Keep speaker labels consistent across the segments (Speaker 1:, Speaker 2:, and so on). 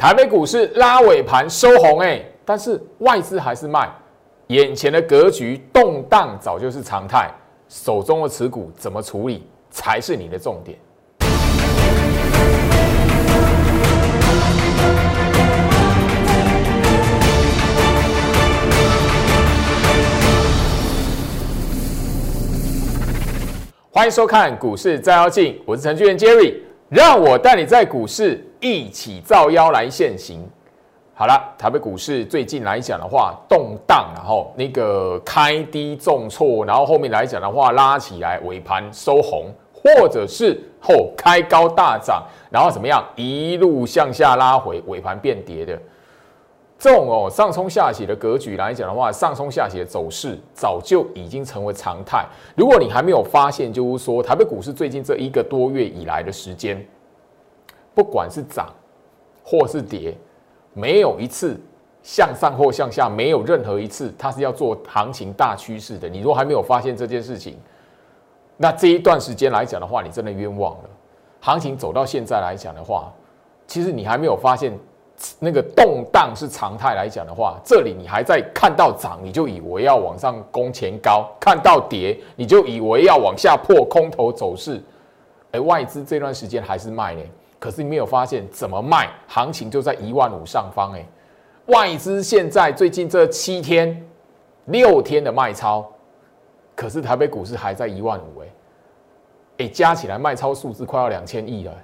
Speaker 1: 台北股市拉尾盘收红，哎，但是外资还是卖，眼前的格局动荡早就是常态，手中的持股怎么处理才是你的重点。欢迎收看股市照妖镜，我是程序员 Jerry，让我带你在股市一起造妖来现行。好了，台北股市最近来讲的话，动荡，然后那个开低重挫，然后后面来讲的话拉起来，尾盘收红，或者是后开高大涨，然后怎么样一路向下拉回，尾盘变跌的。这种哦上冲下洗的格局来讲的话，上冲下洗的走势早就已经成为常态。如果你还没有发现，就是说台北股市最近这一个多月以来的时间，不管是涨或是跌，没有一次向上或向下，没有任何一次它是要做行情大趋势的。你如果还没有发现这件事情，那这一段时间来讲的话，你真的冤枉了。行情走到现在来讲的话，其实你还没有发现。那个动荡是常态来讲的话，这里你还在看到涨，你就以为要往上攻前高；看到跌，你就以为要往下破空头走势。而外资这段时间还是卖呢，可是你没有发现怎么卖，行情就在一万五上方哎。外资现在最近这七天、六天的卖超，可是台北股市还在一万五哎，哎加起来卖超数字快要两千亿了。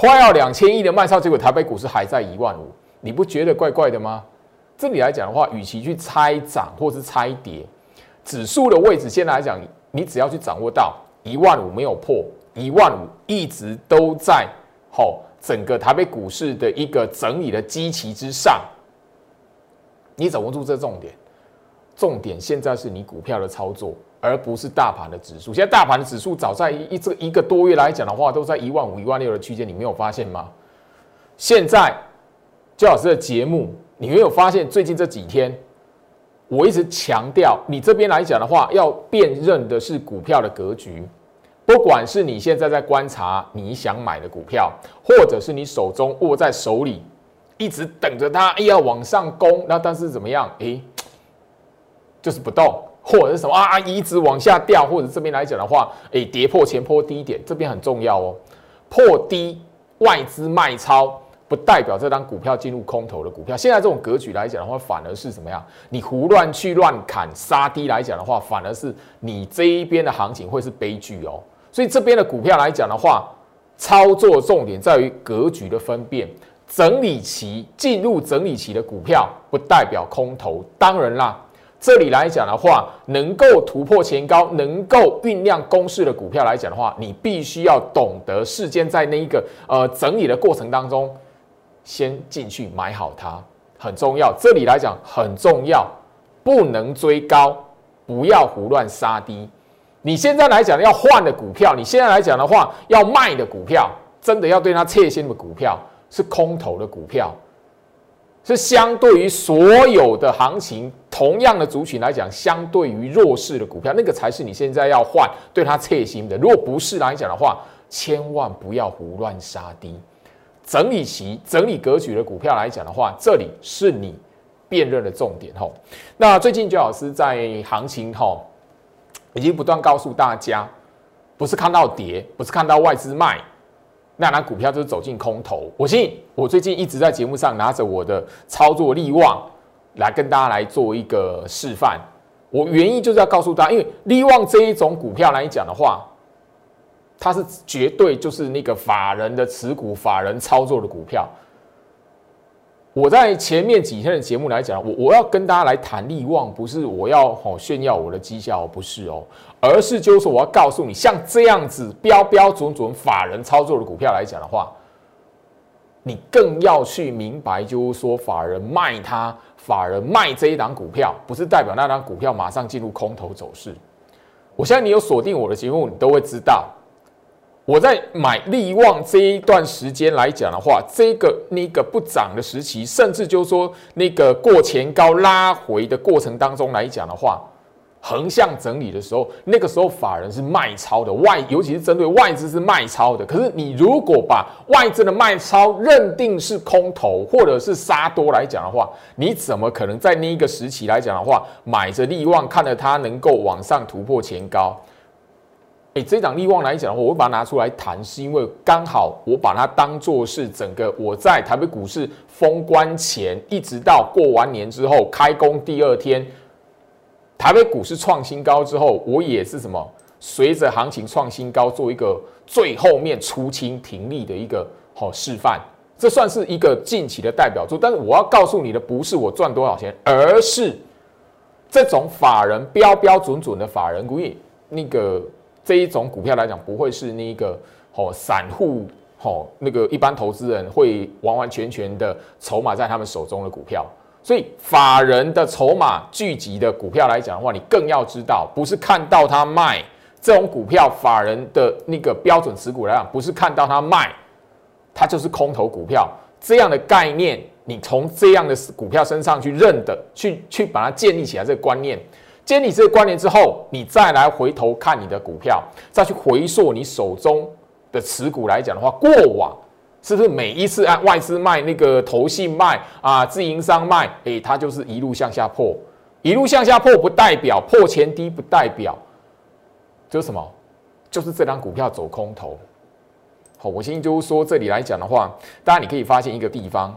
Speaker 1: 快要两千亿的卖超，结果台北股市还在一万五，你不觉得怪怪的吗？这里来讲的话，与其去猜涨或是猜跌，指数的位置现在来讲，你只要去掌握到一万五没有破，一万五一直都在吼整个台北股市的一个整理的基期之上，你掌握住这重点，重点现在是你股票的操作。而不是大盘的指数。现在大盘的指数早在一这一个多月来讲的话，都在一万五、一万六的区间，你没有发现吗？现在焦老师的节目，你没有发现最近这几天，我一直强调，你这边来讲的话，要辨认的是股票的格局。不管是你现在在观察你想买的股票，或者是你手中握在手里，一直等着它，哎呀往上攻，那但是怎么样？哎，就是不动。或者是什么啊？一直往下掉，或者这边来讲的话，哎，跌破前坡低点，这边很重要哦。破低外资卖超，不代表这张股票进入空头的股票。现在这种格局来讲的话，反而是什么样？你胡乱去乱砍杀低来讲的话，反而是你这一边的行情会是悲剧哦。所以这边的股票来讲的话，操作重点在于格局的分辨。整理期进入整理期的股票，不代表空头。当然啦。这里来讲的话，能够突破前高、能够酝酿攻势的股票来讲的话，你必须要懂得事先在那一个呃整理的过程当中，先进去买好它，很重要。这里来讲很重要，不能追高，不要胡乱杀低。你现在来讲要换的股票，你现在来讲的话要卖的股票，真的要对它切心的股票，是空头的股票。是相对于所有的行情，同样的族群来讲，相对于弱势的股票，那个才是你现在要换对它切心的。如果不是来讲的话，千万不要胡乱杀低。整理期、整理格局的股票来讲的话，这里是你辨认的重点吼。那最近周老师在行情吼，已经不断告诉大家，不是看到跌，不是看到外资卖。那拿股票就是走进空头，我信。我最近一直在节目上拿着我的操作利旺来跟大家来做一个示范。我原意就是要告诉大家，因为利旺这一种股票来讲的话，它是绝对就是那个法人的持股、法人操作的股票。我在前面几天的节目来讲，我我要跟大家来谈利旺，不是我要吼炫耀我的绩效，不是哦，而是就是说我要告诉你，像这样子标标准准法人操作的股票来讲的话，你更要去明白，就是说法人卖它，法人卖这一档股票，不是代表那档股票马上进入空头走势。我相信你有锁定我的节目，你都会知道。我在买利旺这一段时间来讲的话，这个那个不涨的时期，甚至就是说那个过前高拉回的过程当中来讲的话，横向整理的时候，那个时候法人是卖超的，外尤其是针对外资是卖超的。可是你如果把外资的卖超认定是空头或者是杀多来讲的话，你怎么可能在那一个时期来讲的话，买着利旺看着它能够往上突破前高？哎，这档利旺来讲的话，我会把它拿出来谈，是因为刚好我把它当做是整个我在台北股市封关前，一直到过完年之后开工第二天。台北股市创新高之后，我也是什么？随着行情创新高，做一个最后面出清停利的一个好示范。这算是一个近期的代表作。但是我要告诉你的，不是我赚多少钱，而是这种法人标标准准的法人股，那个这一种股票来讲，不会是那个哦散户哦那个一般投资人会完完全全的筹码在他们手中的股票。所以法人的筹码聚集的股票来讲的话，你更要知道，不是看到他卖这种股票，法人的那个标准持股来讲，不是看到他卖，它就是空头股票这样的概念。你从这样的股票身上去认的，去去把它建立起来这个观念，建立这个观念之后，你再来回头看你的股票，再去回溯你手中的持股来讲的话，过往。是不是每一次按外资卖那个投信卖啊，自营商卖，哎，它就是一路向下破，一路向下破不代表破前低，不代表就是什么，就是这张股票走空头。好，我先就是说这里来讲的话，当然你可以发现一个地方，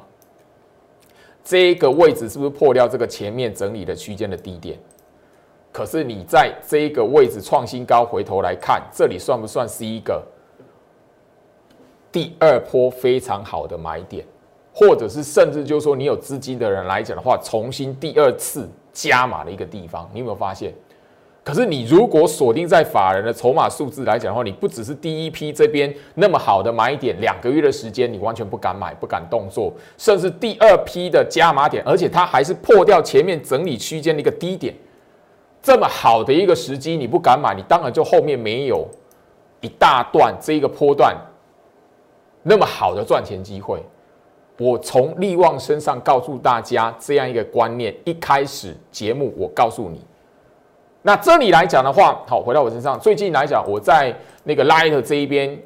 Speaker 1: 这个位置是不是破掉这个前面整理的区间的低点？可是你在这一个位置创新高，回头来看，这里算不算是一个？第二波非常好的买点，或者是甚至就是说，你有资金的人来讲的话，重新第二次加码的一个地方，你有没有发现？可是你如果锁定在法人的筹码数字来讲的话，你不只是第一批这边那么好的买点，两个月的时间你完全不敢买、不敢动作，甚至第二批的加码点，而且它还是破掉前面整理区间的一个低点，这么好的一个时机你不敢买，你当然就后面没有一大段这一个波段。那么好的赚钱机会，我从利旺身上告诉大家这样一个观念。一开始节目我告诉你，那这里来讲的话，好，回到我身上，最近来讲，我在那个 Light 这一边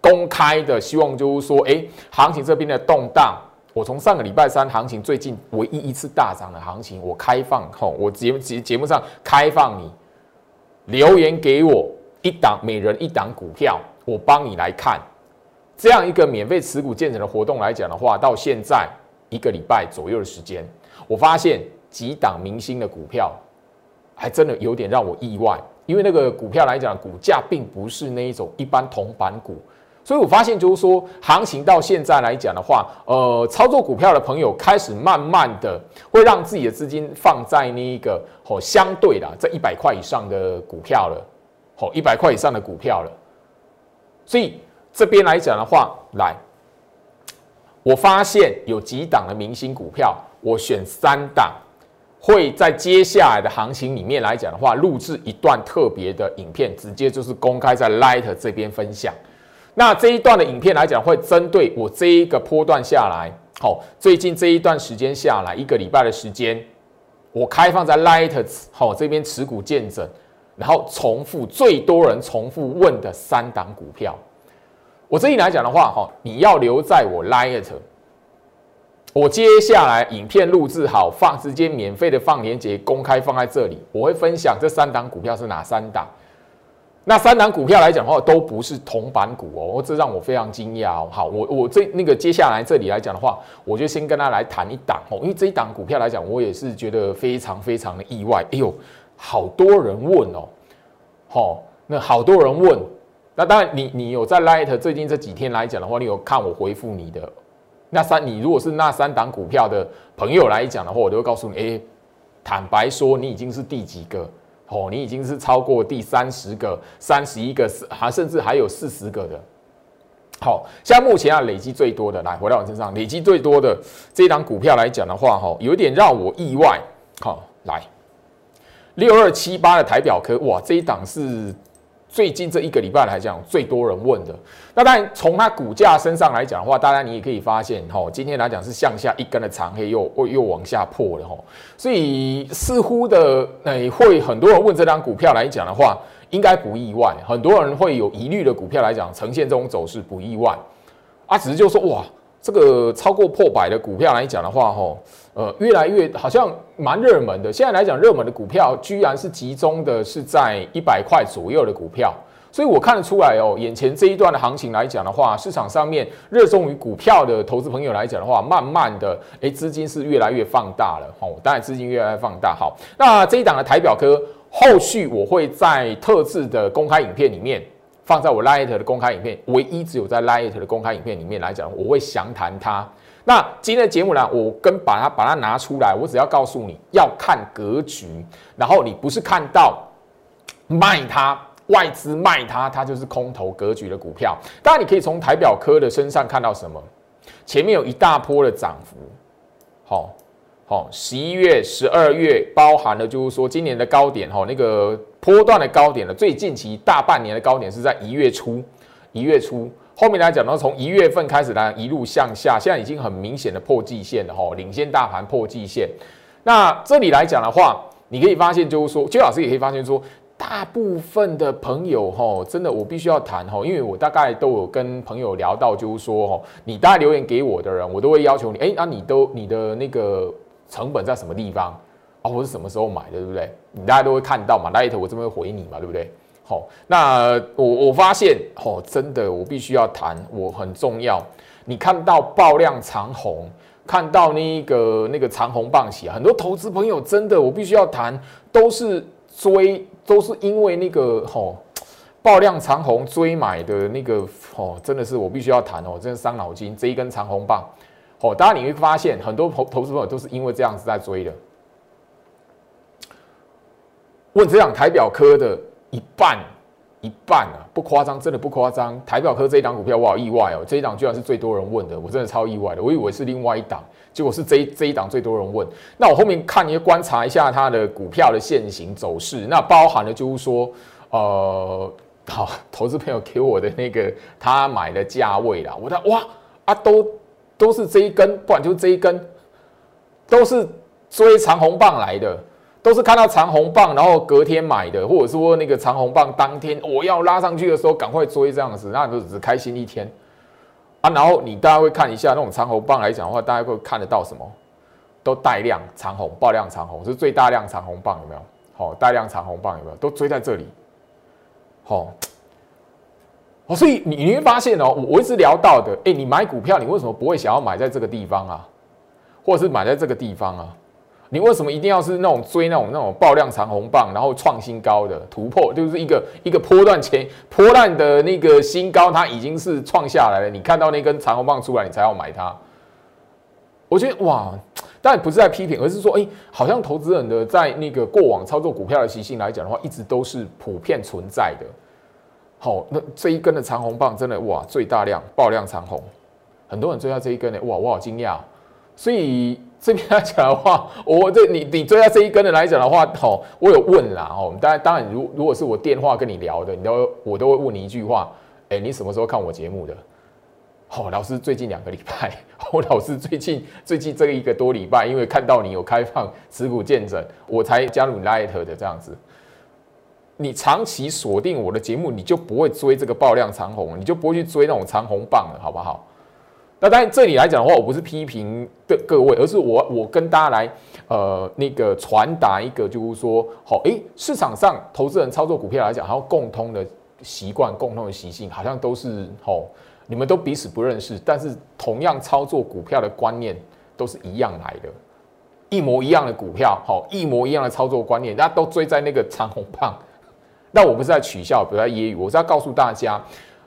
Speaker 1: 公开的，希望就是说，哎，行情这边的动荡，我从上个礼拜三行情最近唯一一次大涨的行情，我开放，吼，我节节节目上开放你留言给我一档每人一档股票，我帮你来看。这样一个免费持股建成的活动来讲的话，到现在一个礼拜左右的时间，我发现几档明星的股票，还真的有点让我意外。因为那个股票来讲，股价并不是那一种一般同板股，所以我发现就是说，行情到现在来讲的话，呃，操作股票的朋友开始慢慢的会让自己的资金放在那一个哦相对的在一百块以上的股票了，哦一百块以上的股票了，所以。这边来讲的话，来，我发现有几档的明星股票，我选三档，会在接下来的行情里面来讲的话，录制一段特别的影片，直接就是公开在 Light 这边分享。那这一段的影片来讲，会针对我这一个波段下来，好，最近这一段时间下来，一个礼拜的时间，我开放在 Light 好这边持股见证，然后重复最多人重复问的三档股票。我这里来讲的话，哈，你要留在我 Light，我接下来影片录制好，放直接免费的放链接，公开放在这里。我会分享这三档股票是哪三档。那三档股票来讲的话，都不是铜板股哦，这让我非常惊讶哦。好，我我这那个接下来这里来讲的话，我就先跟他来谈一档哦，因为这一档股票来讲，我也是觉得非常非常的意外。哎呦，好多人问哦，好，那好多人问。那当然，你你有在 Light 最近这几天来讲的话，你有看我回复你的那三，你如果是那三档股票的朋友来讲的话，我都会告诉你，哎，坦白说，你已经是第几个？哦，你已经是超过第三十个、三十一个，还甚至还有四十个的。好，像目前啊，累积最多的，来回到我身上，累积最多的这一档股票来讲的话，哈，有点让我意外。好，来六二七八的台表科，哇，这一档是。最近这一个礼拜来讲，最多人问的。那当然从它股价身上来讲的话，当然你也可以发现，吼，今天来讲是向下一根的长黑，又又又往下破了，吼，所以似乎的，诶，会很多人问这张股票来讲的话，应该不意外，很多人会有疑虑的股票来讲，呈现这种走势不意外，啊，只是就说哇。这个超过破百的股票来讲的话，吼，呃，越来越好像蛮热门的。现在来讲，热门的股票居然是集中的是在一百块左右的股票，所以我看得出来哦，眼前这一段的行情来讲的话，市场上面热衷于股票的投资朋友来讲的话，慢慢的，哎，资金是越来越放大了，吼，当然资金越来越放大。好，那这一档的台表科，后续我会在特制的公开影片里面。放在我 Light 的公开影片，唯一只有在 Light 的公开影片里面来讲，我会详谈它。那今天的节目呢，我跟把它把它拿出来，我只要告诉你要看格局，然后你不是看到卖它，外资卖它，它就是空头格局的股票。当然，你可以从台表科的身上看到什么？前面有一大波的涨幅，好。哦，十一月、十二月包含了，就是说今年的高点，哈，那个波段的高点呢，最近期大半年的高点是在一月初，一月初后面来讲呢，从一月份开始呢，一路向下，现在已经很明显的破季线了，哈，领先大盘破季线。那这里来讲的话，你可以发现，就是说，邱老师也可以发现说，大部分的朋友，哈，真的我必须要谈，哈，因为我大概都有跟朋友聊到，就是说，哈，你大概留言给我的人，我都会要求你，哎，那你都你的那个。成本在什么地方啊？我是什么时候买的，对不对？你大家都会看到嘛，Light 我这边会回你嘛，对不对？好，那我我发现哦，真的我必须要谈，我很重要。你看到爆量长红，看到那个那个长红棒喜，很多投资朋友真的我必须要谈，都是追，都是因为那个吼爆量长红追买的那个哦，真的是我必须要谈哦，真的伤脑筋，这一根长红棒。哦，当然你会发现很多投投资朋友都是因为这样子在追的。问这档台表科的一半，一半啊，不夸张，真的不夸张。台表科这一档股票我好意外哦，这一档居然是最多人问的，我真的超意外的。我以为是另外一档，结果是这这一档最多人问。那我后面看你观察一下它的股票的现形走势，那包含了就是说，呃，好，投资朋友给我的那个他买的价位啦，我的哇啊都。都是这一根，不然就这一根，都是追长红棒来的，都是看到长红棒，然后隔天买的，或者说那个长红棒当天我要拉上去的时候赶快追这样子，那就只开心一天啊。然后你大家会看一下那种长红棒来讲的话，大家会看得到什么？都带量长红，爆量长红是最大量长红棒有没有？好，带量长红棒有没有？都追在这里，好。哦，所以你你会发现哦，我一直聊到的，哎，你买股票，你为什么不会想要买在这个地方啊，或者是买在这个地方啊？你为什么一定要是那种追那种那种爆量长红棒，然后创新高的突破，就是一个一个波段前波段的那个新高，它已经是创下来了，你看到那根长红棒出来，你才要买它。我觉得哇，但不是在批评，而是说，哎，好像投资人的在那个过往操作股票的习性来讲的话，一直都是普遍存在的。好，那这一根的长红棒真的哇，最大量爆量长红，很多人追到这一根呢，哇，我好惊讶。所以这边来讲的话，我这你你追到这一根的来讲的话，好，我有问啦，哦，当然当然，如如果是我电话跟你聊的，你都我都会问你一句话，哎，你什么时候看我节目的？哦，老师最近两个礼拜，我老师最近最近这一个多礼拜，因为看到你有开放持股见证，我才加入 Light 的这样子。你长期锁定我的节目，你就不会追这个爆量长红，你就不会去追那种长红棒了，好不好？那当然，这里来讲的话，我不是批评的各位，而是我我跟大家来呃那个传达一个，就是说，好，诶，市场上投资人操作股票来讲，还有共通的习惯、共通的习性，好像都是好，你们都彼此不认识，但是同样操作股票的观念都是一样来的，一模一样的股票，好，一模一样的操作观念，大家都追在那个长虹棒。那我不是在取笑，不是在揶揄，我是要告诉大家，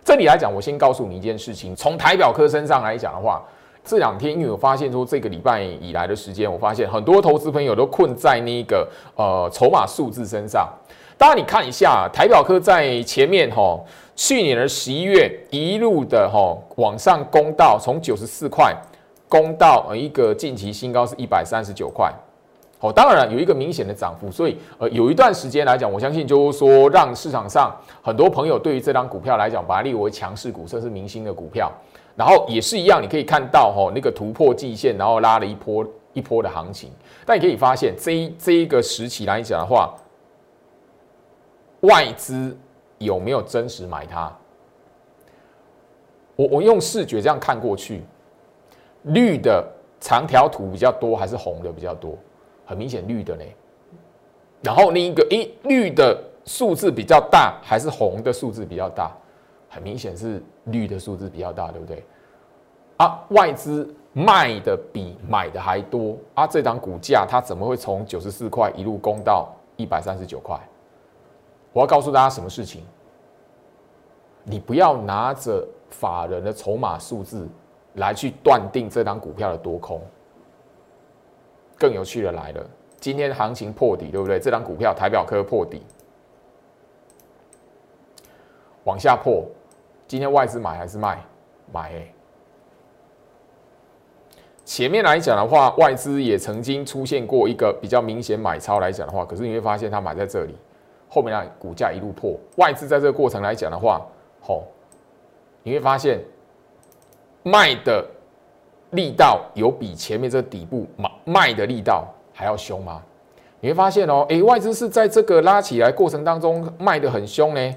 Speaker 1: 这里来讲，我先告诉你一件事情。从台表科身上来讲的话，这两天因为我发现说，这个礼拜以来的时间，我发现很多投资朋友都困在那个呃筹码数字身上。当然，你看一下台表科在前面哈，去年的十一月一路的哈往上攻到从九十四块攻到一个近期新高是一百三十九块。哦，当然，有一个明显的涨幅，所以呃，有一段时间来讲，我相信就是说，让市场上很多朋友对于这张股票来讲，把它列为强势股，甚至明星的股票。然后也是一样，你可以看到哈，那个突破季线，然后拉了一波一波的行情。但你可以发现，这一这一个时期来讲的话，外资有没有真实买它？我我用视觉这样看过去，绿的长条图比较多，还是红的比较多？很明显绿的呢。然后另一个，诶，绿的数字比较大，还是红的数字比较大？很明显是绿的数字比较大，对不对？啊，外资卖的比买的还多啊！这档股价它怎么会从九十四块一路攻到一百三十九块？我要告诉大家什么事情？你不要拿着法人的筹码数字来去断定这档股票的多空。更有趣的来了，今天行情破底，对不对？这张股票台表科破底，往下破。今天外资买还是卖？买。前面来讲的话，外资也曾经出现过一个比较明显买超来讲的话，可是你会发现它买在这里，后面呢股价一路破。外资在这个过程来讲的话，吼，你会发现卖的力道有比前面这底部卖卖的力道还要凶吗？你会发现哦，哎，外资是在这个拉起来过程当中卖的很凶呢，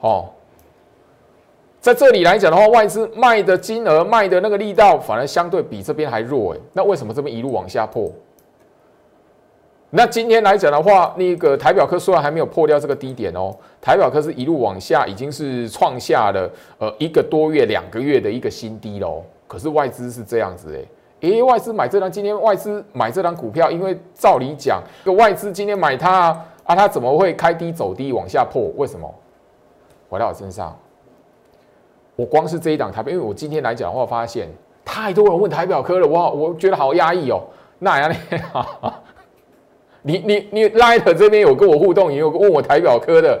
Speaker 1: 哦。在这里来讲的话，外资卖的金额、卖的那个力道，反而相对比这边还弱哎。那为什么这边一路往下破？那今天来讲的话，那个台表科虽然还没有破掉这个低点哦，台表科是一路往下，已经是创下了呃一个多月、两个月的一个新低喽。可是外资是这样子哎，诶，外资买这张，今天外资买这张股票，因为照理讲，个外资今天买它啊，它怎么会开低走低往下破？为什么？回到我身上。我光是这一档台表，因为我今天来讲的话，发现太多人问台表科了，哇，我觉得好压抑哦。那呀，你你你 Light 这边有跟我互动，也有问我台表科的，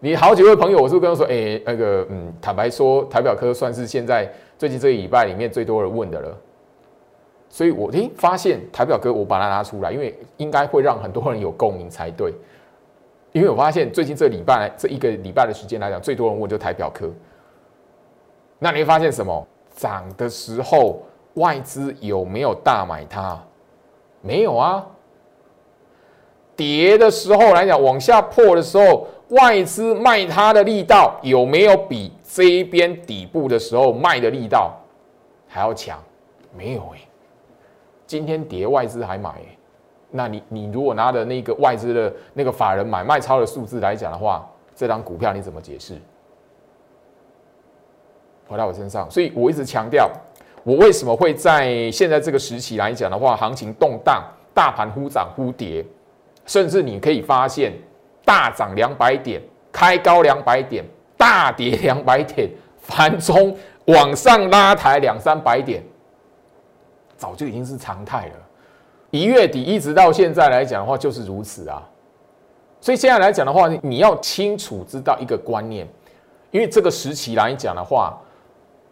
Speaker 1: 你好几位朋友，我是跟他说，哎，那个，嗯，坦白说，台表科算是现在最近这一礼拜里面最多人问的了。所以我诶发现台表哥，我把它拿出来，因为应该会让很多人有共鸣才对。因为我发现最近这礼拜这一个礼拜的时间来讲，最多人问就台表科。那你会发现什么？涨的时候外资有没有大买它？没有啊。跌的时候来讲，往下破的时候，外资卖它的力道有没有比这一边底部的时候卖的力道还要强？没有哎。今天跌外资还买，那你你如果拿的那个外资的那个法人买卖超的数字来讲的话，这张股票你怎么解释？回到我身上，所以我一直强调，我为什么会在现在这个时期来讲的话，行情动荡，大盘忽涨忽跌，甚至你可以发现大涨两百点，开高两百点，大跌 两百点，盘中往上拉抬两三百点，早就已经是常态了。一月底一直到现在来讲的话，就是如此啊。所以现在来讲的话，你要清楚知道一个观念，因为这个时期来讲的话。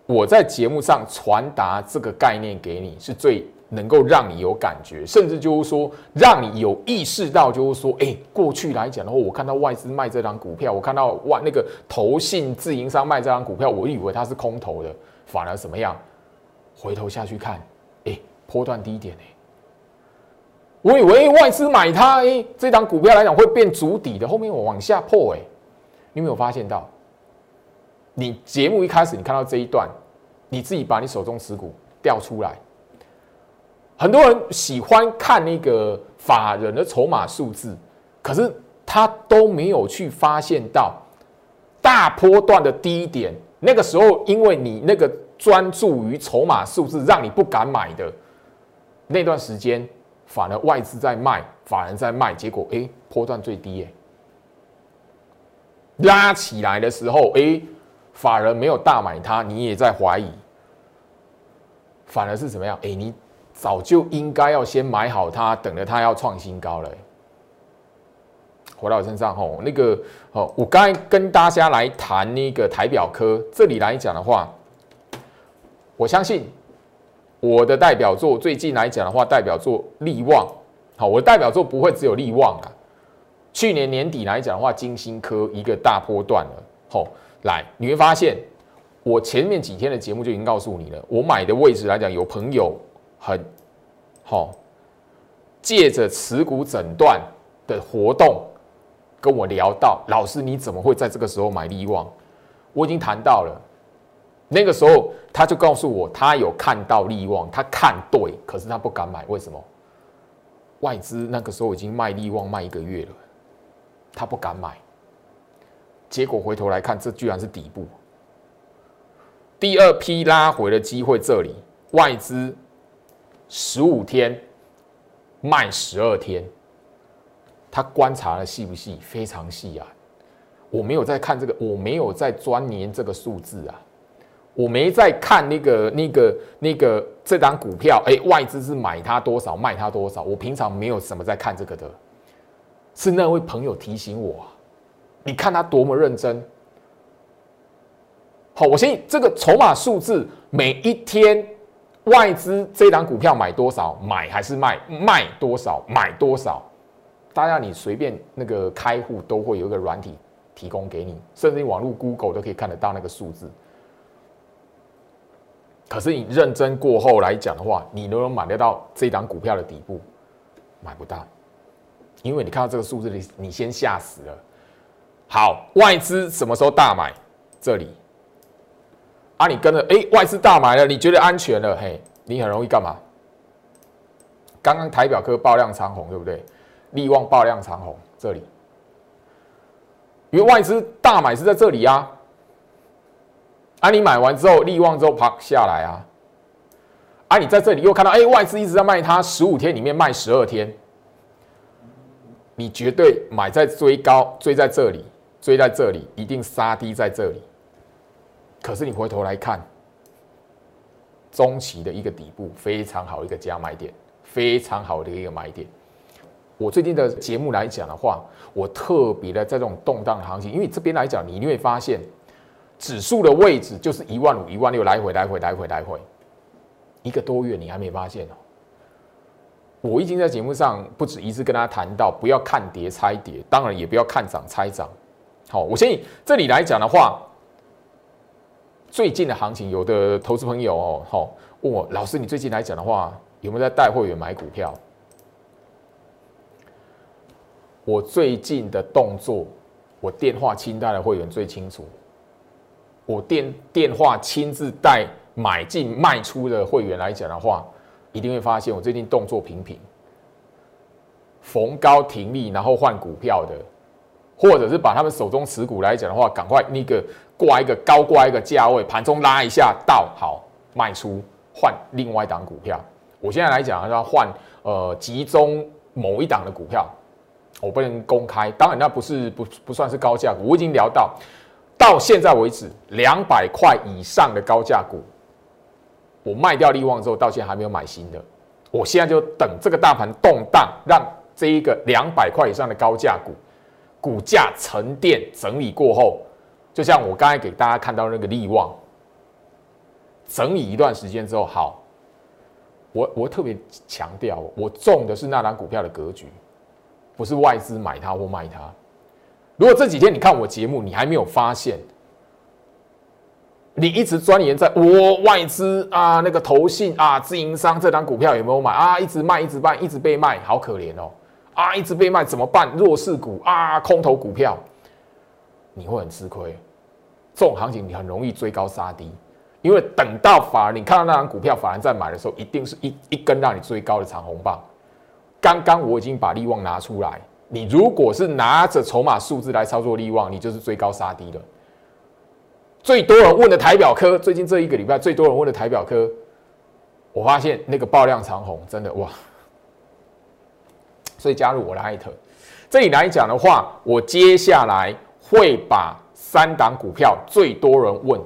Speaker 1: 我在节目上传达这个概念给你，是最能够让你有感觉，甚至就是说，让你有意识到，就是说，哎，过去来讲的话，我看到外资卖这张股票，我看到外那个投信自营商卖这张股票，我以为它是空头的，反而怎么样？回头下去看，哎，波段低点哎，我以为外资买它，哎，这张股票来讲会变足底的，后面我往下破，哎，你有没有发现到？你节目一开始，你看到这一段，你自己把你手中持股调出来。很多人喜欢看那个法人的筹码数字，可是他都没有去发现到大波段的低点。那个时候，因为你那个专注于筹码数字，让你不敢买的那段时间，反而外资在卖，法人在卖，结果哎，波段最低哎，拉起来的时候哎。法人没有大买它，你也在怀疑，反而是怎么样？哎，你早就应该要先买好它，等着它要创新高了。回到我身上吼，那个哦，我刚才跟大家来谈那个台表科，这里来讲的话，我相信我的代表作最近来讲的话，代表作利旺，好，我的代表作不会只有利旺啊。去年年底来讲的话，金星科一个大波段了，吼，来你会发现，我前面几天的节目就已经告诉你了，我买的位置来讲，有朋友很好，借着持股诊断的活动跟我聊到，老师你怎么会在这个时候买利旺？我已经谈到了。那个时候，他就告诉我，他有看到利旺，他看对，可是他不敢买，为什么？外资那个时候已经卖利旺卖一个月了，他不敢买。结果回头来看，这居然是底部。第二批拉回的机会，这里外资十五天卖十二天，他观察的细不细？非常细啊！我没有在看这个，我没有在钻研这个数字啊。我没在看那个、那个、那个这张股票，哎，外资是买它多少，卖它多少。我平常没有什么在看这个的，是那位朋友提醒我。你看他多么认真。好，我相信这个筹码数字，每一天外资这张股票买多少，买还是卖，卖多少，买多少，大家你随便那个开户都会有一个软体提供给你，甚至你网络 Google 都可以看得到那个数字。可是你认真过后来讲的话，你能不能买得到这档股票的底部？买不到，因为你看到这个数字，你你先吓死了。好，外资什么时候大买？这里啊，你跟着哎，外资大买了，你觉得安全了？嘿，你很容易干嘛？刚刚台表科爆量长红，对不对？利旺爆量长红，这里，因为外资大买是在这里啊。啊！你买完之后，利旺之后啪下来啊！啊！你在这里又看到，哎，外资一直在卖它，十五天里面卖十二天，你绝对买在追高，追在这里，追在这里，一定杀低在这里。可是你回头来看，中期的一个底部非常好一个加买点，非常好的一个买点。我最近的节目来讲的话，我特别的在这种动荡行情，因为这边来讲，你一定会发现。指数的位置就是一万五、一万六，来回、来回、来回、来回，一个多月你还没发现哦？我已经在节目上不止一次跟大家谈到，不要看跌猜跌，当然也不要看涨猜涨。好，我相信这里来讲的话，最近的行情，有的投资朋友哦，好问我老师，你最近来讲的话，有没有在带会员买股票？我最近的动作，我电话清单的会员最清楚。我电电话亲自带买进卖出的会员来讲的话，一定会发现我最近动作频频，逢高停利，然后换股票的，或者是把他们手中持股来讲的话，赶快那个挂一个高挂一个价位，盘中拉一下到好卖出，换另外一档股票。我现在来讲要换呃集中某一档的股票，我不能公开，当然那不是不不算是高价股，我已经聊到。到现在为止，两百块以上的高价股，我卖掉利旺之后，到现在还没有买新的。我现在就等这个大盘动荡，让这一个两百块以上的高价股股价沉淀整理过后，就像我刚才给大家看到那个利旺，整理一段时间之后，好，我我特别强调，我中的是那档股票的格局，不是外资买它或卖它。如果这几天你看我节目，你还没有发现，你一直钻研在我外资啊那个投信啊自营商这张股票有没有买啊？一直卖，一直卖，一直被卖，好可怜哦！啊，一直被卖怎么办？弱势股啊，空头股票，你会很吃亏。这种行情你很容易追高杀低，因为等到法人你看到那张股票法人在买的时候，一定是一一根让你追高的长红棒。刚刚我已经把利旺拿出来。你如果是拿着筹码数字来操作利旺，你就是追高杀低了。最多人问的台表科，最近这一个礼拜最多人问的台表科，我发现那个爆量长红真的哇！所以加入我的艾特，这里来讲的话，我接下来会把三档股票最多人问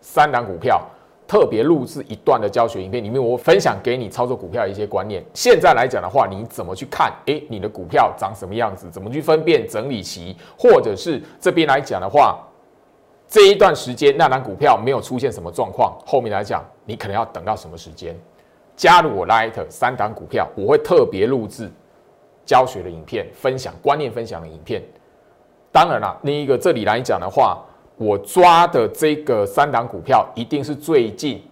Speaker 1: 三档股票。特别录制一段的教学影片，里面我分享给你操作股票的一些观念。现在来讲的话，你怎么去看？诶，你的股票长什么样子？怎么去分辨整理期？或者是这边来讲的话，这一段时间那单股票没有出现什么状况，后面来讲你可能要等到什么时间？加入我 Light 三档股票，我会特别录制教学的影片，分享观念分享的影片。当然了，另一个这里来讲的话，我抓的这个三档股票，一定是最近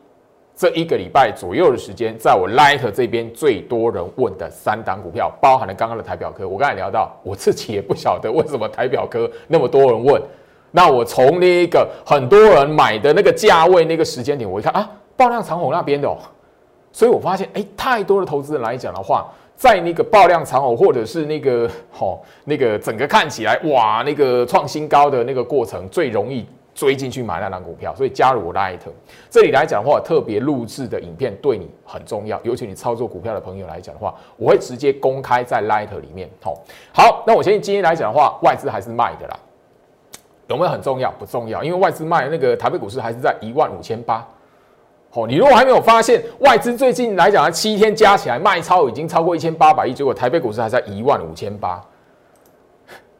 Speaker 1: 这一个礼拜左右的时间，在我 Light 这边最多人问的三档股票，包含了刚刚的台表科。我刚才聊到，我自己也不晓得为什么台表科那么多人问。那我从那个很多人买的那个价位、那个时间点，我一看啊，爆量长虹那边的，哦，所以我发现，哎，太多的投资人来讲的话，在那个爆量长虹或者是那个吼那个整个看起来哇那个创新高的那个过程，最容易追进去买那档股票。所以加入我的艾特，这里来讲的话，特别录制的影片对你很重要，尤其你操作股票的朋友来讲的话，我会直接公开在 Light 里面。好，好，那我相信今天来讲的话，外资还是卖的啦。有没有很重要？不重要，因为外资卖那个台北股市还是在一万五千八。好，你如果还没有发现，外资最近来讲，七天加起来卖超已经超过一千八百亿，结果台北股市还在一万五千八。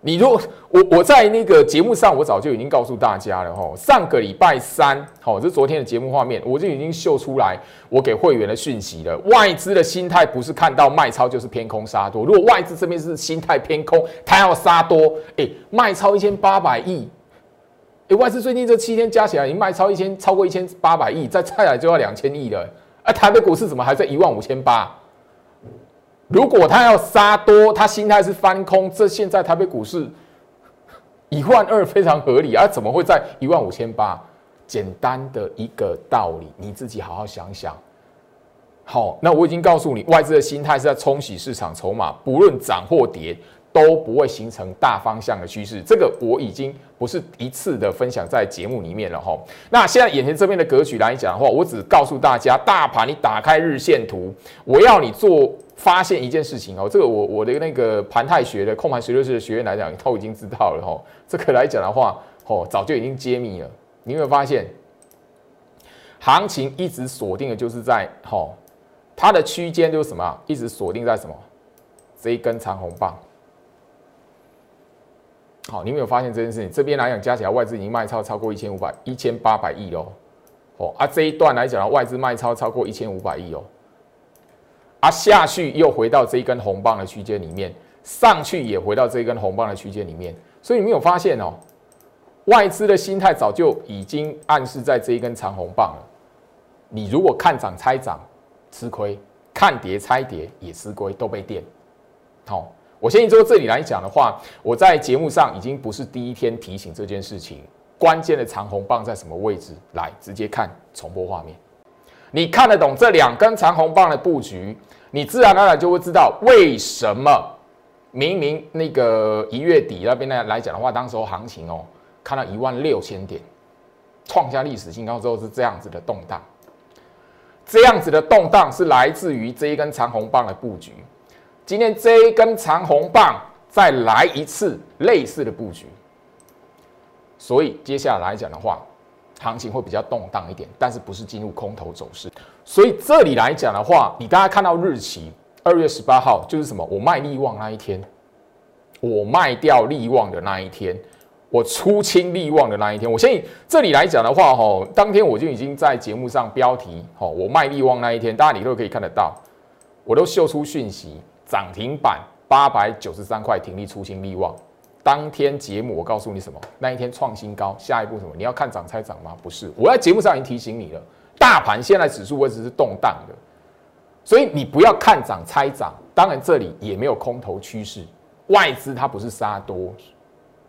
Speaker 1: 你如果我我在那个节目上，我早就已经告诉大家了哈。上个礼拜三，好，这是昨天的节目画面，我就已经秀出来我给会员的讯息了。外资的心态不是看到卖超就是偏空杀多。如果外资这边是心态偏空，他要杀多，哎，卖超一千八百亿。外资最近这七天加起来已经卖超一千，超过一千八百亿，再再来就要两千亿了。啊，台北股市怎么还在一万五千八？如果他要杀多，他心态是翻空，这现在台北股市一万二非常合理啊，怎么会在一万五千八？简单的一个道理，你自己好好想想。好，那我已经告诉你，外资的心态是在冲洗市场筹码，不论涨或跌。都不会形成大方向的趋势，这个我已经不是一次的分享在节目里面了哈。那现在眼前这边的格局来讲的话，我只告诉大家，大盘你打开日线图，我要你做发现一件事情哦。这个我我的那个盘态学的控盘十六式的学员来讲，都已经知道了哈。这个来讲的话，哦，早就已经揭秘了。你有没有发现，行情一直锁定的就是在哈，它的区间就是什么？一直锁定在什么？这一根长红棒。好，你有没有发现这件事情？这边来讲，加起来外资已经卖超超过一千五百、一千八百亿哦。哦啊，这一段来讲，外资卖超超过一千五百亿哦。啊，下去又回到这一根红棒的区间里面，上去也回到这一根红棒的区间里面。所以你没有发现哦，外资的心态早就已经暗示在这一根长红棒了。你如果看涨猜涨吃亏，看跌猜跌也吃亏，都被电。好。我先说这里来讲的话，我在节目上已经不是第一天提醒这件事情。关键的长红棒在什么位置？来，直接看重播画面。你看得懂这两根长红棒的布局，你自然而然就会知道为什么明明那个一月底那边呢来讲的话，当时候行情哦，看到一万六千点，创下历史新高之后是这样子的动荡。这样子的动荡是来自于这一根长红棒的布局。今天这一根长红棒再来一次类似的布局，所以接下来讲的话，行情会比较动荡一点，但是不是进入空头走势。所以这里来讲的话，你大家看到日期二月十八号就是什么？我卖利旺那一天，我卖掉利旺的那一天，我出清利旺的那一天。我相信这里来讲的话，哈，当天我就已经在节目上标题，哈，我卖利旺那一天，大家你都可以看得到，我都秀出讯息。涨停板八百九十三块，停利出新利旺。当天节目我告诉你什么？那一天创新高，下一步什么？你要看涨猜涨吗？不是，我在节目上已经提醒你了。大盘现在指数位置是动荡的，所以你不要看涨猜涨。当然这里也没有空头趋势，外资它不是杀多。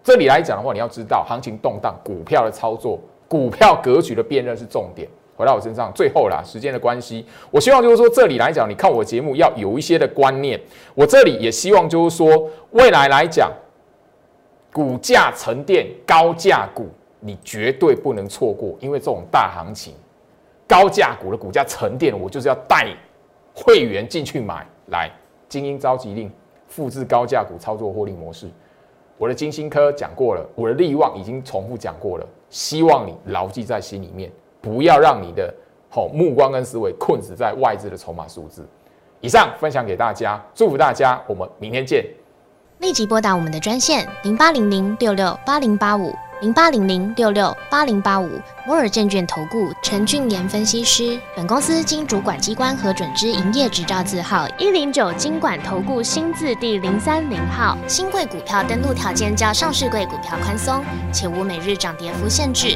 Speaker 1: 这里来讲的话，你要知道行情动荡，股票的操作、股票格局的辨认是重点。回到我身上，最后啦，时间的关系，我希望就是说，这里来讲，你看我节目要有一些的观念。我这里也希望就是说，未来来讲，股价沉淀高价股，你绝对不能错过，因为这种大行情，高价股的股价沉淀，我就是要带会员进去买。来，精英召集令，复制高价股操作获利模式。我的金星科讲过了，我的利旺已经重复讲过了，希望你牢记在心里面。不要让你的好目光跟思维困死在外资的筹码数字。以上分享给大家，祝福大家，我们明天见。
Speaker 2: 立即拨打我们的专线零八零零六六八零八五。零八零零六六八零八五摩尔证券投顾陈俊言分析师。本公司经主管机关核准之营业执照字号一零九金管投顾新字第零三零号。新贵股票登录条件较上市贵股票宽松，且无每日涨跌幅限制。